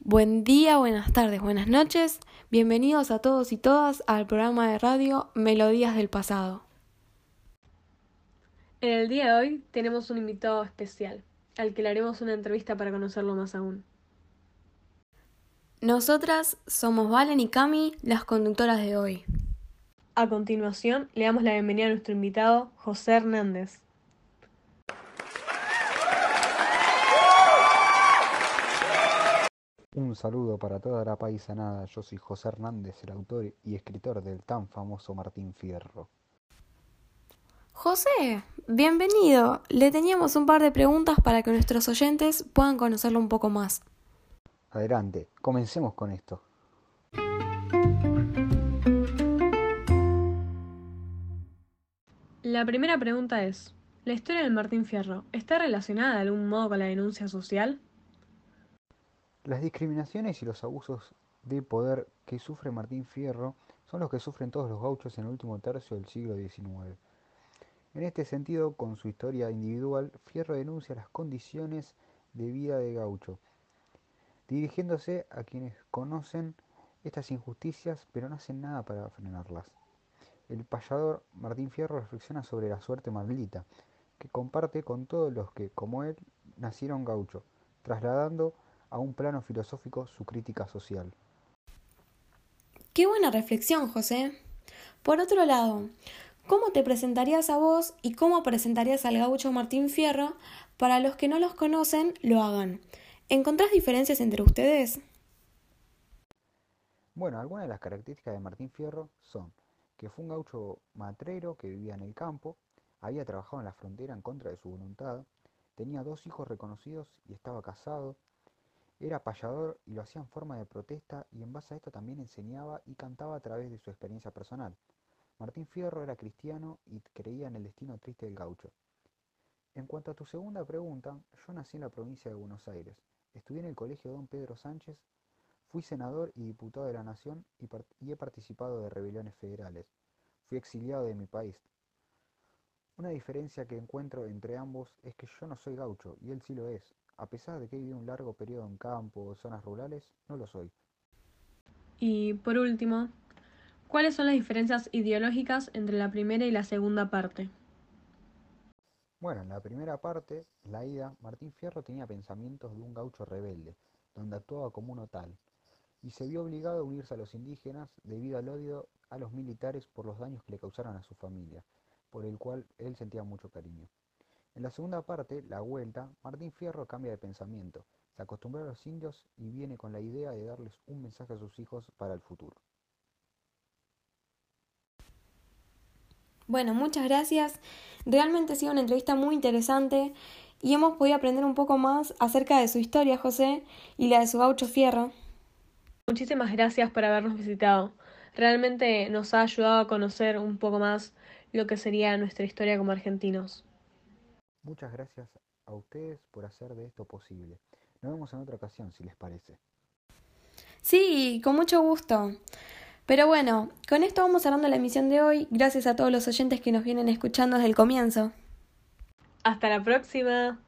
Buen día, buenas tardes, buenas noches. Bienvenidos a todos y todas al programa de radio Melodías del Pasado. En el día de hoy tenemos un invitado especial, al que le haremos una entrevista para conocerlo más aún. Nosotras somos Valen y Cami, las conductoras de hoy. A continuación, le damos la bienvenida a nuestro invitado, José Hernández. Un saludo para toda la paisanada. Yo soy José Hernández, el autor y escritor del tan famoso Martín Fierro. José, bienvenido. Le teníamos un par de preguntas para que nuestros oyentes puedan conocerlo un poco más. Adelante, comencemos con esto. La primera pregunta es, ¿la historia del Martín Fierro está relacionada de algún modo con la denuncia social? Las discriminaciones y los abusos de poder que sufre Martín Fierro son los que sufren todos los gauchos en el último tercio del siglo XIX. En este sentido, con su historia individual, Fierro denuncia las condiciones de vida de gaucho, dirigiéndose a quienes conocen estas injusticias pero no hacen nada para frenarlas. El payador Martín Fierro reflexiona sobre la suerte maldita, que comparte con todos los que, como él, nacieron gaucho, trasladando a un plano filosófico su crítica social. Qué buena reflexión, José. Por otro lado, ¿cómo te presentarías a vos y cómo presentarías al gaucho Martín Fierro para los que no los conocen lo hagan? ¿Encontrás diferencias entre ustedes? Bueno, algunas de las características de Martín Fierro son que fue un gaucho matrero que vivía en el campo, había trabajado en la frontera en contra de su voluntad, tenía dos hijos reconocidos y estaba casado, era payador y lo hacía en forma de protesta y en base a esto también enseñaba y cantaba a través de su experiencia personal. Martín Fierro era cristiano y creía en el destino triste del gaucho. En cuanto a tu segunda pregunta, yo nací en la provincia de Buenos Aires. Estudié en el colegio Don Pedro Sánchez, fui senador y diputado de la Nación y, y he participado de rebeliones federales. Fui exiliado de mi país. Una diferencia que encuentro entre ambos es que yo no soy gaucho y él sí lo es. A pesar de que he vivido un largo periodo en campo o zonas rurales, no lo soy. Y por último, ¿cuáles son las diferencias ideológicas entre la primera y la segunda parte? Bueno, en la primera parte, la ida, Martín Fierro tenía pensamientos de un gaucho rebelde, donde actuaba como uno tal, y se vio obligado a unirse a los indígenas debido al odio a los militares por los daños que le causaron a su familia, por el cual él sentía mucho cariño. En la segunda parte, La Vuelta, Martín Fierro cambia de pensamiento, se acostumbra a los indios y viene con la idea de darles un mensaje a sus hijos para el futuro. Bueno, muchas gracias. Realmente ha sido una entrevista muy interesante y hemos podido aprender un poco más acerca de su historia, José, y la de su gaucho Fierro. Muchísimas gracias por habernos visitado. Realmente nos ha ayudado a conocer un poco más lo que sería nuestra historia como argentinos. Muchas gracias a ustedes por hacer de esto posible. Nos vemos en otra ocasión, si les parece. Sí, con mucho gusto. Pero bueno, con esto vamos cerrando la emisión de hoy. Gracias a todos los oyentes que nos vienen escuchando desde el comienzo. Hasta la próxima.